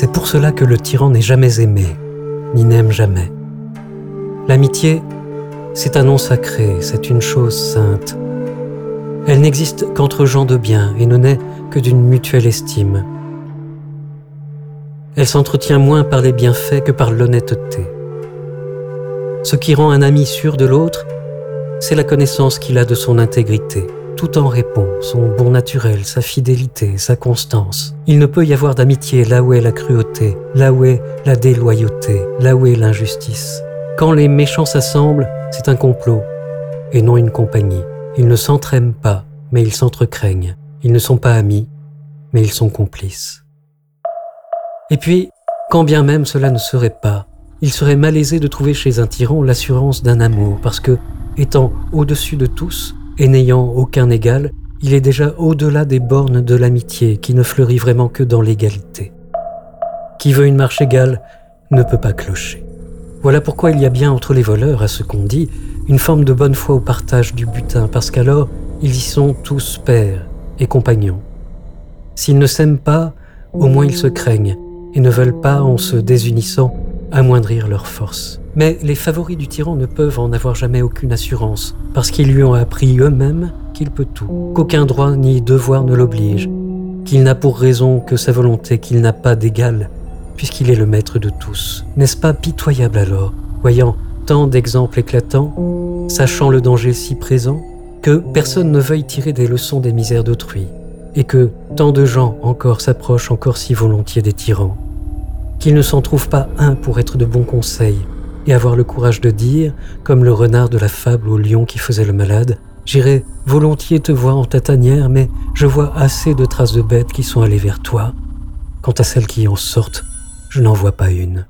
C'est pour cela que le tyran n'est jamais aimé, ni n'aime jamais. L'amitié, c'est un nom sacré, c'est une chose sainte. Elle n'existe qu'entre gens de bien et ne naît que d'une mutuelle estime. Elle s'entretient moins par les bienfaits que par l'honnêteté. Ce qui rend un ami sûr de l'autre, c'est la connaissance qu'il a de son intégrité. Tout en répond, son bon naturel, sa fidélité, sa constance. Il ne peut y avoir d'amitié là où est la cruauté, là où est la déloyauté, là où est l'injustice. Quand les méchants s'assemblent, c'est un complot, et non une compagnie. Ils ne s'entraînent pas, mais ils s'entrecraignent. Ils ne sont pas amis, mais ils sont complices. Et puis, quand bien même cela ne serait pas, il serait malaisé de trouver chez un tyran l'assurance d'un amour, parce que, étant au-dessus de tous et n'ayant aucun égal, il est déjà au-delà des bornes de l'amitié qui ne fleurit vraiment que dans l'égalité. Qui veut une marche égale ne peut pas clocher. Voilà pourquoi il y a bien entre les voleurs, à ce qu'on dit, une forme de bonne foi au partage du butin, parce qu'alors ils y sont tous pères et compagnons. S'ils ne s'aiment pas, au moins ils se craignent et ne veulent pas, en se désunissant, amoindrir leur force. Mais les favoris du tyran ne peuvent en avoir jamais aucune assurance, parce qu'ils lui ont appris eux-mêmes qu'il peut tout, qu'aucun droit ni devoir ne l'oblige, qu'il n'a pour raison que sa volonté, qu'il n'a pas d'égal, puisqu'il est le maître de tous. N'est-ce pas pitoyable alors, voyant tant d'exemples éclatants, sachant le danger si présent, que personne ne veuille tirer des leçons des misères d'autrui, et que tant de gens encore s'approchent encore si volontiers des tyrans, qu'il ne s'en trouve pas un pour être de bons conseils, et avoir le courage de dire, comme le renard de la fable au lion qui faisait le malade, J'irai volontiers te voir en ta tanière, mais je vois assez de traces de bêtes qui sont allées vers toi. Quant à celles qui en sortent, je n'en vois pas une.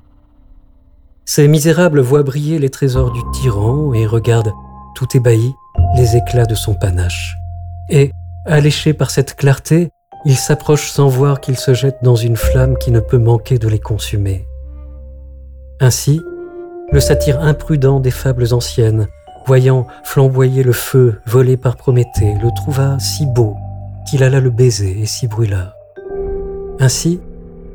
Ces misérables voient briller les trésors du tyran et regardent, tout ébahis, les éclats de son panache. Et, alléchés par cette clarté, ils s'approchent sans voir qu'ils se jettent dans une flamme qui ne peut manquer de les consumer. Ainsi, le satyre imprudent des fables anciennes, voyant flamboyer le feu volé par Prométhée, le trouva si beau qu'il alla le baiser et s'y brûla. Ainsi,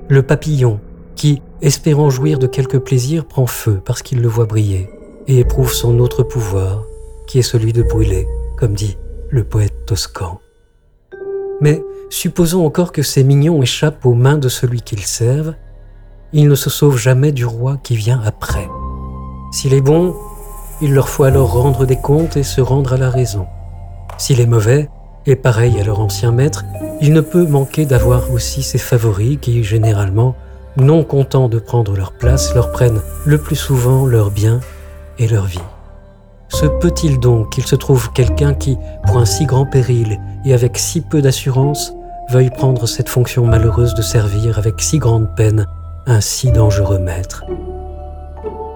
le papillon, qui, espérant jouir de quelque plaisir, prend feu parce qu'il le voit briller et éprouve son autre pouvoir, qui est celui de brûler, comme dit le poète toscan. Mais supposons encore que ces mignons échappent aux mains de celui qu'ils servent, ils ne se sauvent jamais du roi qui vient après. S'il est bon, il leur faut alors rendre des comptes et se rendre à la raison. S'il est mauvais, et pareil à leur ancien maître, il ne peut manquer d'avoir aussi ses favoris qui, généralement, non contents de prendre leur place, leur prennent le plus souvent leur bien et leur vie. Se peut-il donc qu'il se trouve quelqu'un qui, pour un si grand péril et avec si peu d'assurance, veuille prendre cette fonction malheureuse de servir avec si grande peine un si dangereux maître?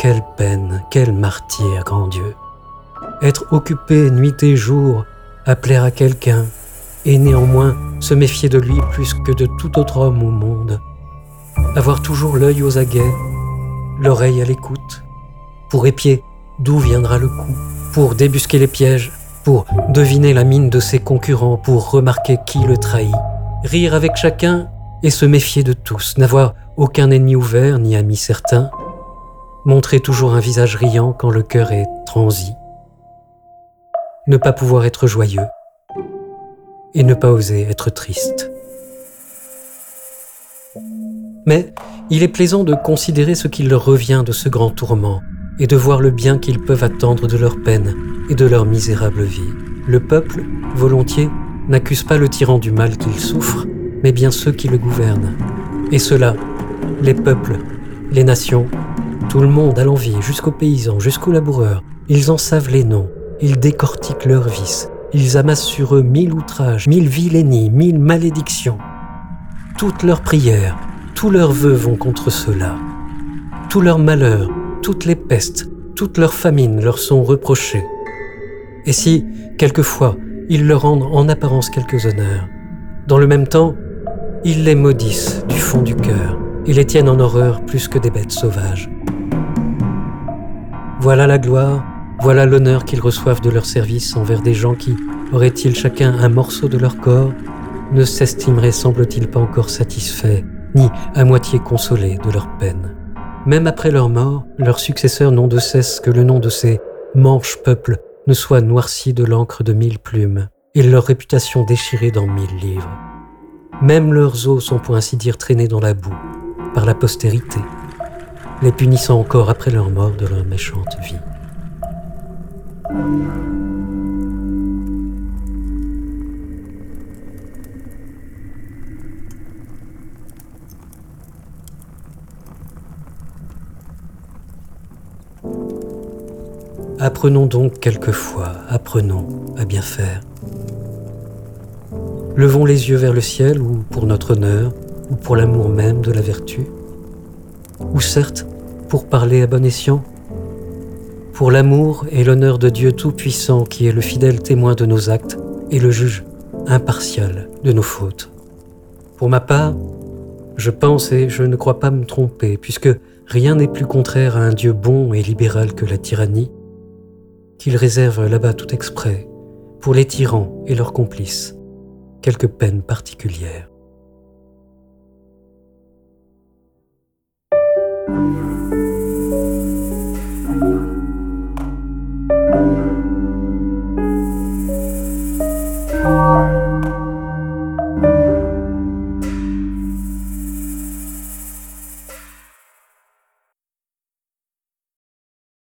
Quelle peine, quel martyr, grand Dieu. Être occupé nuit et jour à plaire à quelqu'un, et néanmoins se méfier de lui plus que de tout autre homme au monde. Avoir toujours l'œil aux aguets, l'oreille à l'écoute, pour épier d'où viendra le coup, pour débusquer les pièges, pour deviner la mine de ses concurrents, pour remarquer qui le trahit, rire avec chacun et se méfier de tous, n'avoir aucun ennemi ouvert ni ami certain, montrer toujours un visage riant quand le cœur est transi, ne pas pouvoir être joyeux et ne pas oser être triste. Mais il est plaisant de considérer ce qu'il leur revient de ce grand tourment et de voir le bien qu'ils peuvent attendre de leur peine et de leur misérable vie. Le peuple, volontiers, n'accuse pas le tyran du mal qu'il souffre, mais bien ceux qui le gouvernent. Et cela, les peuples, les nations, tout le monde à l'envie, jusqu'aux paysans, jusqu'aux laboureurs, ils en savent les noms, ils décortiquent leurs vices, ils amassent sur eux mille outrages, mille vilainies, mille malédictions. Toutes leurs prières, tous leurs vœux vont contre cela. Tous leurs malheurs, toutes les pestes, toutes leurs famines leur sont reprochées. Et si, quelquefois, ils leur rendent en apparence quelques honneurs, dans le même temps, ils les maudissent du fond du cœur et les tiennent en horreur plus que des bêtes sauvages. Voilà la gloire, voilà l'honneur qu'ils reçoivent de leur service envers des gens qui, auraient-ils chacun un morceau de leur corps, ne s'estimeraient semble-t-il pas encore satisfaits ni à moitié consolés de leur peine. Même après leur mort, leurs successeurs n'ont de cesse que le nom de ces manches peuples ne soit noirci de l'encre de mille plumes, et leur réputation déchirée dans mille livres. Même leurs os sont pour ainsi dire traînés dans la boue par la postérité, les punissant encore après leur mort de leur méchante vie. Apprenons donc quelquefois, apprenons à bien faire. Levons les yeux vers le ciel, ou pour notre honneur, ou pour l'amour même de la vertu, ou certes pour parler à bon escient, pour l'amour et l'honneur de Dieu Tout-Puissant qui est le fidèle témoin de nos actes et le juge impartial de nos fautes. Pour ma part, je pense et je ne crois pas me tromper, puisque rien n'est plus contraire à un Dieu bon et libéral que la tyrannie, qu'il réserve là-bas tout exprès pour les tyrans et leurs complices quelques peines particulières.